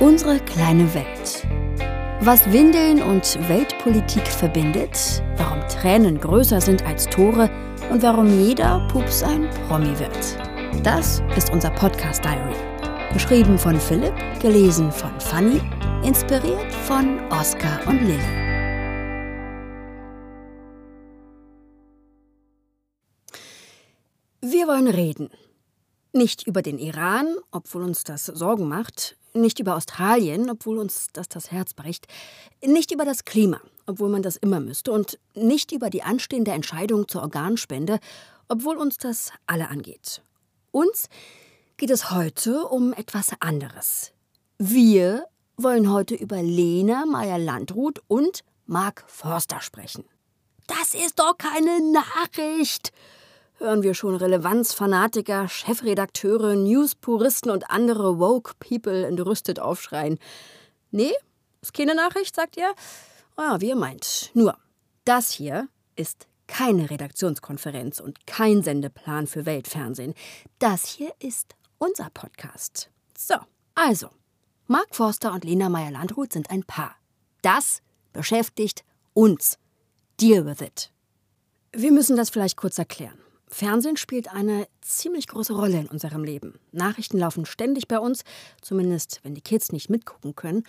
Unsere kleine Welt. Was Windeln und Weltpolitik verbindet, warum Tränen größer sind als Tore und warum jeder Pups ein Promi wird. Das ist unser Podcast Diary. Geschrieben von Philipp, gelesen von Fanny, inspiriert von Oskar und Lilly. Wir wollen reden. Nicht über den Iran, obwohl uns das Sorgen macht, nicht über Australien, obwohl uns das das Herz bricht, nicht über das Klima, obwohl man das immer müsste, und nicht über die anstehende Entscheidung zur Organspende, obwohl uns das alle angeht. Uns geht es heute um etwas anderes. Wir wollen heute über Lena Meyer-Landrut und Mark Forster sprechen. Das ist doch keine Nachricht! Hören wir schon Relevanzfanatiker, Chefredakteure, Newspuristen und andere Woke People entrüstet aufschreien. Nee, ist keine Nachricht, sagt ihr? Ah, wie ihr meint. Nur, das hier ist keine Redaktionskonferenz und kein Sendeplan für Weltfernsehen. Das hier ist unser Podcast. So, also, Mark Forster und Lena Meyer-Landrut sind ein Paar. Das beschäftigt uns. Deal with it. Wir müssen das vielleicht kurz erklären. Fernsehen spielt eine ziemlich große Rolle in unserem Leben. Nachrichten laufen ständig bei uns, zumindest wenn die Kids nicht mitgucken können.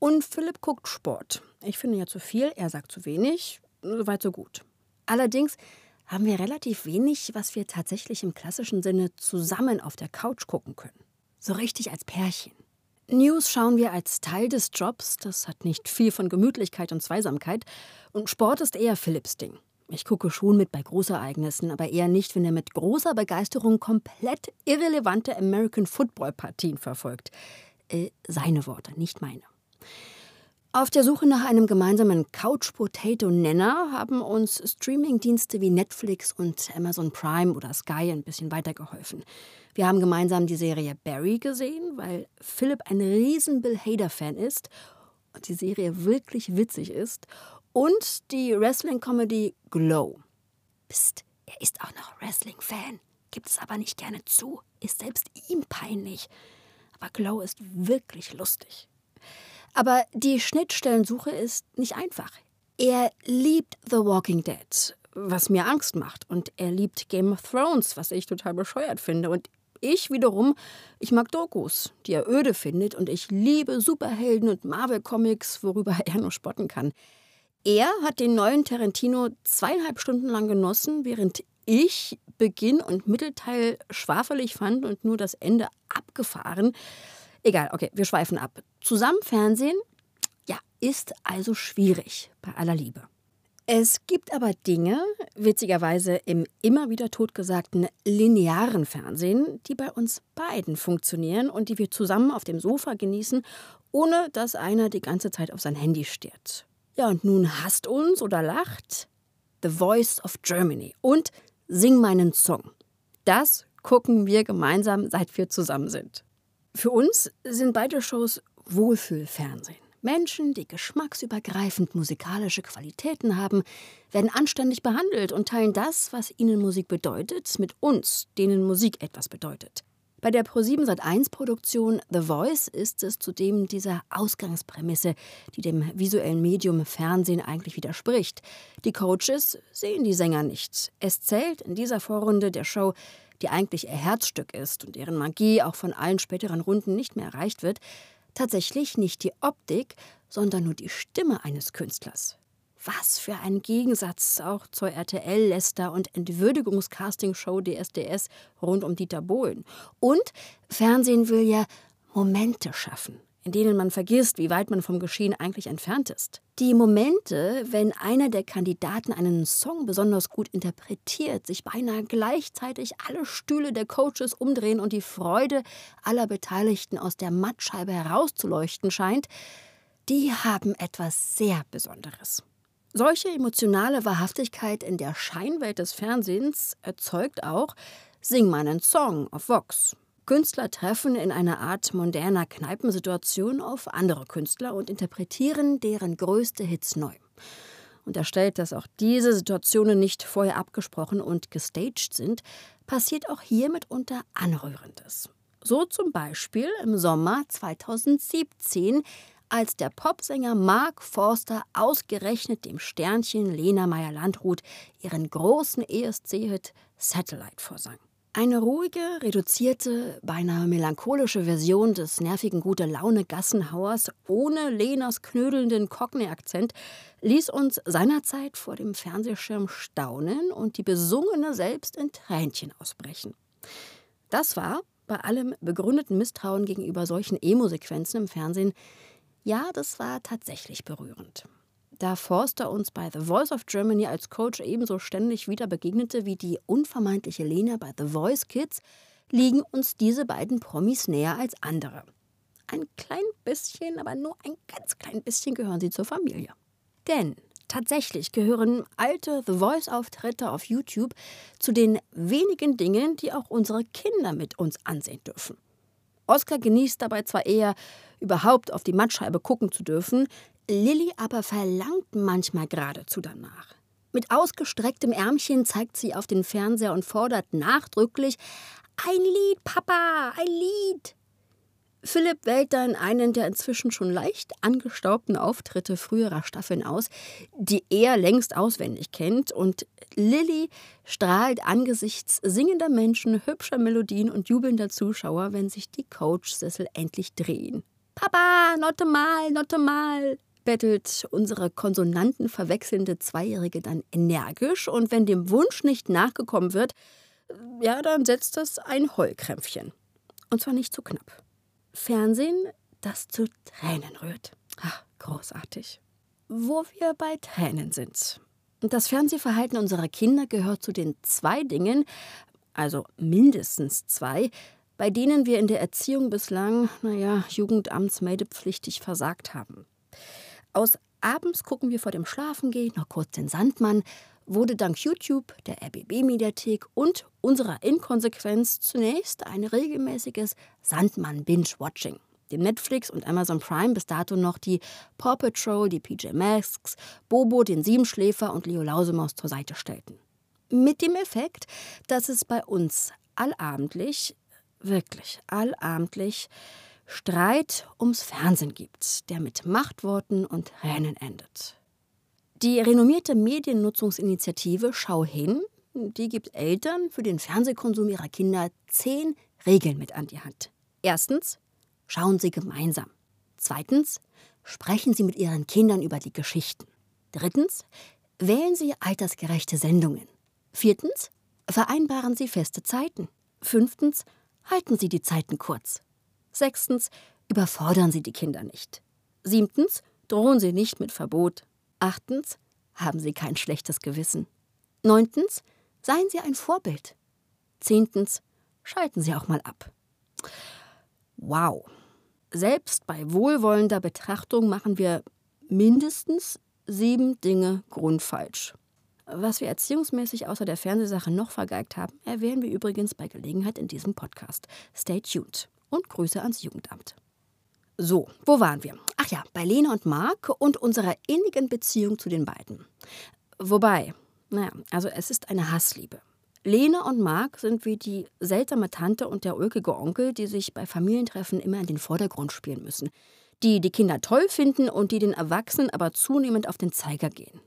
Und Philipp guckt Sport. Ich finde ja zu viel, er sagt zu wenig, soweit so gut. Allerdings haben wir relativ wenig, was wir tatsächlich im klassischen Sinne zusammen auf der Couch gucken können. So richtig als Pärchen. News schauen wir als Teil des Jobs, das hat nicht viel von Gemütlichkeit und Zweisamkeit. Und Sport ist eher Philipps Ding. Ich gucke schon mit bei Großereignissen, aber eher nicht, wenn er mit großer Begeisterung komplett irrelevante American Football Partien verfolgt. Äh, seine Worte, nicht meine. Auf der Suche nach einem gemeinsamen Couch-Potato-Nenner haben uns Streaming-Dienste wie Netflix und Amazon Prime oder Sky ein bisschen weitergeholfen. Wir haben gemeinsam die Serie Barry gesehen, weil Philipp ein riesen Bill Hader-Fan ist und die Serie wirklich witzig ist und die Wrestling-Comedy Glow. Psst, er ist auch noch Wrestling-Fan, gibt es aber nicht gerne zu, ist selbst ihm peinlich. Aber Glow ist wirklich lustig. Aber die Schnittstellensuche ist nicht einfach. Er liebt The Walking Dead, was mir Angst macht. Und er liebt Game of Thrones, was ich total bescheuert finde. Und ich wiederum, ich mag Dokus, die er öde findet. Und ich liebe Superhelden und Marvel-Comics, worüber er nur spotten kann. Er hat den neuen Tarantino zweieinhalb Stunden lang genossen, während ich Beginn und Mittelteil schwafelig fand und nur das Ende abgefahren. Egal, okay, wir schweifen ab. Zusammen Fernsehen, ja, ist also schwierig bei aller Liebe. Es gibt aber Dinge, witzigerweise im immer wieder totgesagten linearen Fernsehen, die bei uns beiden funktionieren und die wir zusammen auf dem Sofa genießen, ohne dass einer die ganze Zeit auf sein Handy stiert. Ja, und nun hasst uns oder lacht The Voice of Germany und Sing meinen Song. Das gucken wir gemeinsam, seit wir zusammen sind. Für uns sind beide Shows Wohlfühlfernsehen. Menschen, die geschmacksübergreifend musikalische Qualitäten haben, werden anständig behandelt und teilen das, was ihnen Musik bedeutet, mit uns, denen Musik etwas bedeutet. Bei der Pro7 Sat1 Produktion The Voice ist es zudem dieser Ausgangsprämisse, die dem visuellen Medium Fernsehen eigentlich widerspricht. Die Coaches sehen die Sänger nicht. Es zählt in dieser Vorrunde der Show, die eigentlich ihr Herzstück ist und deren Magie auch von allen späteren Runden nicht mehr erreicht wird, tatsächlich nicht die Optik, sondern nur die Stimme eines Künstlers. Was für ein Gegensatz auch zur RTL-Läster- und Entwürdigungscastingshow DSDS rund um Dieter Bohlen. Und Fernsehen will ja Momente schaffen, in denen man vergisst, wie weit man vom Geschehen eigentlich entfernt ist. Die Momente, wenn einer der Kandidaten einen Song besonders gut interpretiert, sich beinahe gleichzeitig alle Stühle der Coaches umdrehen und die Freude aller Beteiligten aus der Mattscheibe herauszuleuchten scheint, die haben etwas sehr Besonderes. Solche emotionale Wahrhaftigkeit in der Scheinwelt des Fernsehens erzeugt auch Sing meinen Song auf Vox. Künstler treffen in einer Art moderner Kneipensituation auf andere Künstler und interpretieren deren größte Hits neu. Unterstellt, dass auch diese Situationen nicht vorher abgesprochen und gestaged sind, passiert auch hier mitunter Anrührendes. So zum Beispiel im Sommer 2017, als der Popsänger Mark Forster ausgerechnet dem Sternchen Lena Meyer-Landrut ihren großen ESC-Hit Satellite vorsang. Eine ruhige, reduzierte, beinahe melancholische Version des nervigen gute Laune Gassenhauers ohne Lenas knödelnden Cockney-Akzent ließ uns seinerzeit vor dem Fernsehschirm staunen und die Besungene selbst in Tränchen ausbrechen. Das war, bei allem begründeten Misstrauen gegenüber solchen Emo-Sequenzen im Fernsehen, ja, das war tatsächlich berührend. Da Forster uns bei The Voice of Germany als Coach ebenso ständig wieder begegnete wie die unvermeintliche Lena bei The Voice Kids, liegen uns diese beiden Promis näher als andere. Ein klein bisschen, aber nur ein ganz klein bisschen gehören sie zur Familie. Denn tatsächlich gehören alte The Voice-Auftritte auf YouTube zu den wenigen Dingen, die auch unsere Kinder mit uns ansehen dürfen. Oscar genießt dabei zwar eher, überhaupt auf die Mattscheibe gucken zu dürfen, Lilly aber verlangt manchmal geradezu danach. Mit ausgestrecktem Ärmchen zeigt sie auf den Fernseher und fordert nachdrücklich: Ein Lied, Papa, ein Lied! Philipp wählt dann einen der inzwischen schon leicht angestaubten Auftritte früherer Staffeln aus, die er längst auswendig kennt, und Lilly strahlt angesichts singender Menschen, hübscher Melodien und jubelnder Zuschauer, wenn sich die Coachsessel endlich drehen. Papa, notte mal, notte mal, bettelt unsere Konsonanten verwechselnde Zweijährige dann energisch und wenn dem Wunsch nicht nachgekommen wird, ja, dann setzt es ein Heulkrämpfchen. Und zwar nicht zu knapp. Fernsehen, das zu Tränen rührt. Ach, großartig. Wo wir bei Tränen sind. Das Fernsehverhalten unserer Kinder gehört zu den zwei Dingen, also mindestens zwei, bei denen wir in der Erziehung bislang, naja, jugendamtsmeldepflichtig versagt haben. Aus abends gucken wir vor dem Schlafengehen noch kurz den Sandmann, wurde dank YouTube, der RBB-Mediathek und unserer Inkonsequenz zunächst ein regelmäßiges Sandmann-Binge-Watching, dem Netflix und Amazon Prime bis dato noch die Paw Patrol, die PJ Masks, Bobo, den Siebenschläfer und Leo Lausemaus zur Seite stellten. Mit dem Effekt, dass es bei uns allabendlich, wirklich allabendlich, Streit ums Fernsehen gibt, der mit Machtworten und Tränen endet. Die renommierte Mediennutzungsinitiative Schau hin, die gibt Eltern für den Fernsehkonsum ihrer Kinder zehn Regeln mit an die Hand. Erstens, schauen Sie gemeinsam. Zweitens, sprechen Sie mit Ihren Kindern über die Geschichten. Drittens, wählen Sie altersgerechte Sendungen. Viertens, vereinbaren Sie feste Zeiten. Fünftens, halten Sie die Zeiten kurz. Sechstens, überfordern Sie die Kinder nicht. Siebtens, drohen Sie nicht mit Verbot. Achtens, haben Sie kein schlechtes Gewissen. Neuntens, seien Sie ein Vorbild. Zehntens, schalten Sie auch mal ab. Wow. Selbst bei wohlwollender Betrachtung machen wir mindestens sieben Dinge grundfalsch. Was wir erziehungsmäßig außer der Fernsehsache noch vergeigt haben, erwähnen wir übrigens bei Gelegenheit in diesem Podcast. Stay tuned und Grüße ans Jugendamt. So, wo waren wir? Ach ja, bei Lena und Marc und unserer innigen Beziehung zu den beiden. Wobei, naja, also es ist eine Hassliebe. Lena und Marc sind wie die seltsame Tante und der ulkige Onkel, die sich bei Familientreffen immer in den Vordergrund spielen müssen. Die die Kinder toll finden und die den Erwachsenen aber zunehmend auf den Zeiger gehen.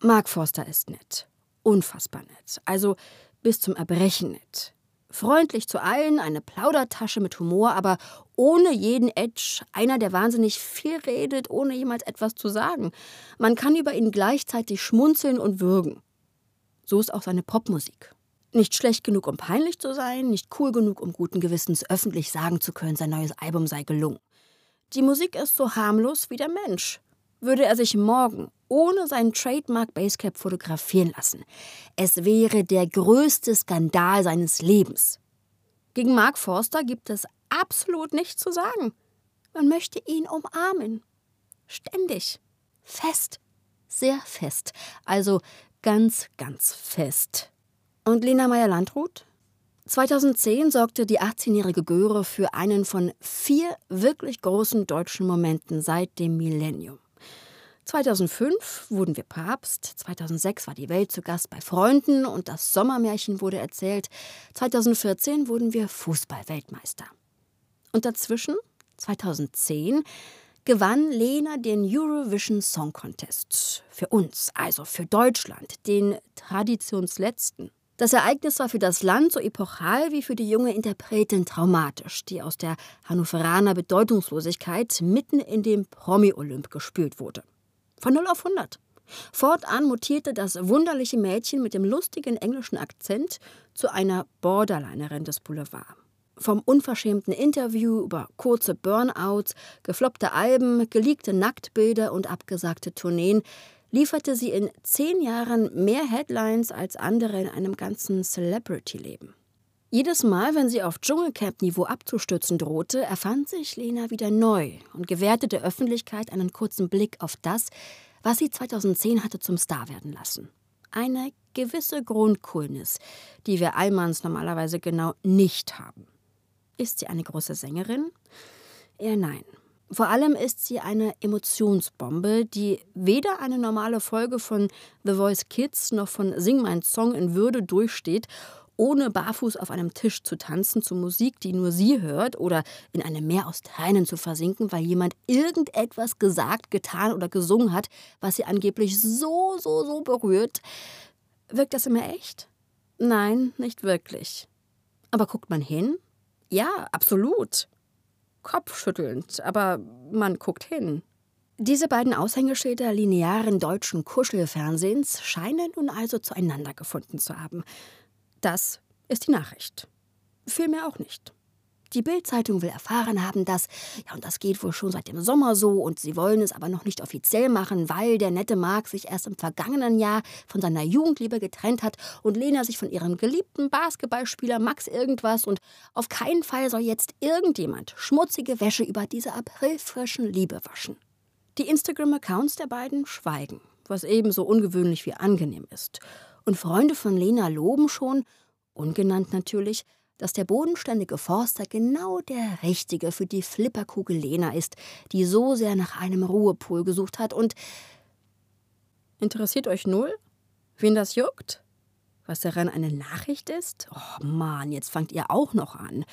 Marc Forster ist nett. Unfassbar nett. Also bis zum Erbrechen nett. Freundlich zu allen, eine Plaudertasche mit Humor, aber ohne jeden Edge. Einer, der wahnsinnig viel redet, ohne jemals etwas zu sagen. Man kann über ihn gleichzeitig schmunzeln und würgen. So ist auch seine Popmusik. Nicht schlecht genug, um peinlich zu sein, nicht cool genug, um guten Gewissens öffentlich sagen zu können, sein neues Album sei gelungen. Die Musik ist so harmlos wie der Mensch. Würde er sich morgen ohne seinen Trademark Basecap fotografieren lassen. Es wäre der größte Skandal seines Lebens. Gegen Mark Forster gibt es absolut nichts zu sagen. Man möchte ihn umarmen. Ständig. Fest. Sehr fest. Also ganz, ganz fest. Und Lena Meyer-Landrut? 2010 sorgte die 18-jährige Göre für einen von vier wirklich großen deutschen Momenten seit dem Millennium. 2005 wurden wir Papst, 2006 war die Welt zu Gast bei Freunden und das Sommermärchen wurde erzählt, 2014 wurden wir Fußballweltmeister. Und dazwischen, 2010, gewann Lena den Eurovision Song Contest. Für uns, also für Deutschland, den traditionsletzten. Das Ereignis war für das Land so epochal wie für die junge Interpretin traumatisch, die aus der Hannoveraner Bedeutungslosigkeit mitten in dem Promi-Olymp gespült wurde. Von 0 auf 100. Fortan mutierte das wunderliche Mädchen mit dem lustigen englischen Akzent zu einer Borderlinerin des Boulevard. Vom unverschämten Interview über kurze Burnouts, gefloppte Alben, geleakte Nacktbilder und abgesagte Tourneen lieferte sie in zehn Jahren mehr Headlines als andere in einem ganzen Celebrity-Leben. Jedes Mal, wenn sie auf Dschungelcamp-Niveau abzustürzen drohte, erfand sich Lena wieder neu und gewährte der Öffentlichkeit einen kurzen Blick auf das, was sie 2010 hatte zum Star werden lassen. Eine gewisse Grundcoolness, die wir Allmanns normalerweise genau nicht haben. Ist sie eine große Sängerin? Eher nein. Vor allem ist sie eine Emotionsbombe, die weder eine normale Folge von The Voice Kids noch von Sing mein Song in Würde durchsteht, ohne barfuß auf einem Tisch zu tanzen zu Musik, die nur sie hört, oder in einem Meer aus Tränen zu versinken, weil jemand irgendetwas gesagt, getan oder gesungen hat, was sie angeblich so, so, so berührt. Wirkt das immer echt? Nein, nicht wirklich. Aber guckt man hin? Ja, absolut kopfschüttelnd, aber man guckt hin. Diese beiden Aushängeschilder linearen deutschen Kuschelfernsehens scheinen nun also zueinander gefunden zu haben. Das ist die Nachricht. Vielmehr auch nicht. Die Bild-Zeitung will erfahren haben, dass, ja, und das geht wohl schon seit dem Sommer so, und sie wollen es aber noch nicht offiziell machen, weil der nette Mark sich erst im vergangenen Jahr von seiner Jugendliebe getrennt hat und Lena sich von ihrem geliebten Basketballspieler Max irgendwas und auf keinen Fall soll jetzt irgendjemand schmutzige Wäsche über diese aprilfrischen Liebe waschen. Die Instagram-Accounts der beiden schweigen, was ebenso ungewöhnlich wie angenehm ist. Und Freunde von Lena loben schon, ungenannt natürlich, dass der bodenständige Forster genau der Richtige für die Flipperkugel Lena ist, die so sehr nach einem Ruhepol gesucht hat und. Interessiert euch null? Wen das juckt? Was daran eine Nachricht ist? Oh Mann, jetzt fangt ihr auch noch an.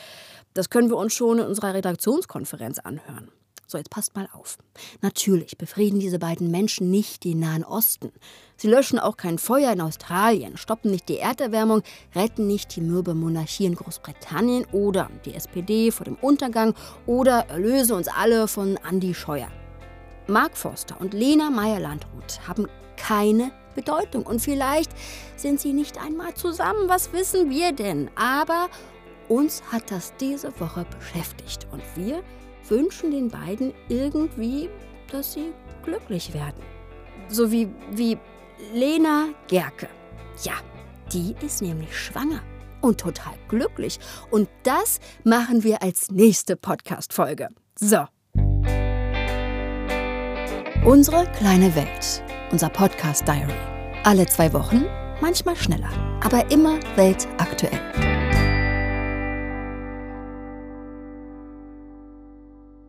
Das können wir uns schon in unserer Redaktionskonferenz anhören. So, jetzt passt mal auf. Natürlich befrieden diese beiden Menschen nicht den Nahen Osten. Sie löschen auch kein Feuer in Australien, stoppen nicht die Erderwärmung, retten nicht die mürbe Monarchie in Großbritannien oder die SPD vor dem Untergang oder erlösen uns alle von Andy Scheuer. Mark Forster und Lena Meyer-Landrut haben keine Bedeutung und vielleicht sind sie nicht einmal zusammen, was wissen wir denn? Aber uns hat das diese Woche beschäftigt und wir wünschen den beiden irgendwie, dass sie glücklich werden. So wie, wie Lena Gerke. Ja, die ist nämlich schwanger und total glücklich. Und das machen wir als nächste Podcast-Folge. So. Unsere kleine Welt. Unser Podcast Diary. Alle zwei Wochen, manchmal schneller, aber immer weltaktuell.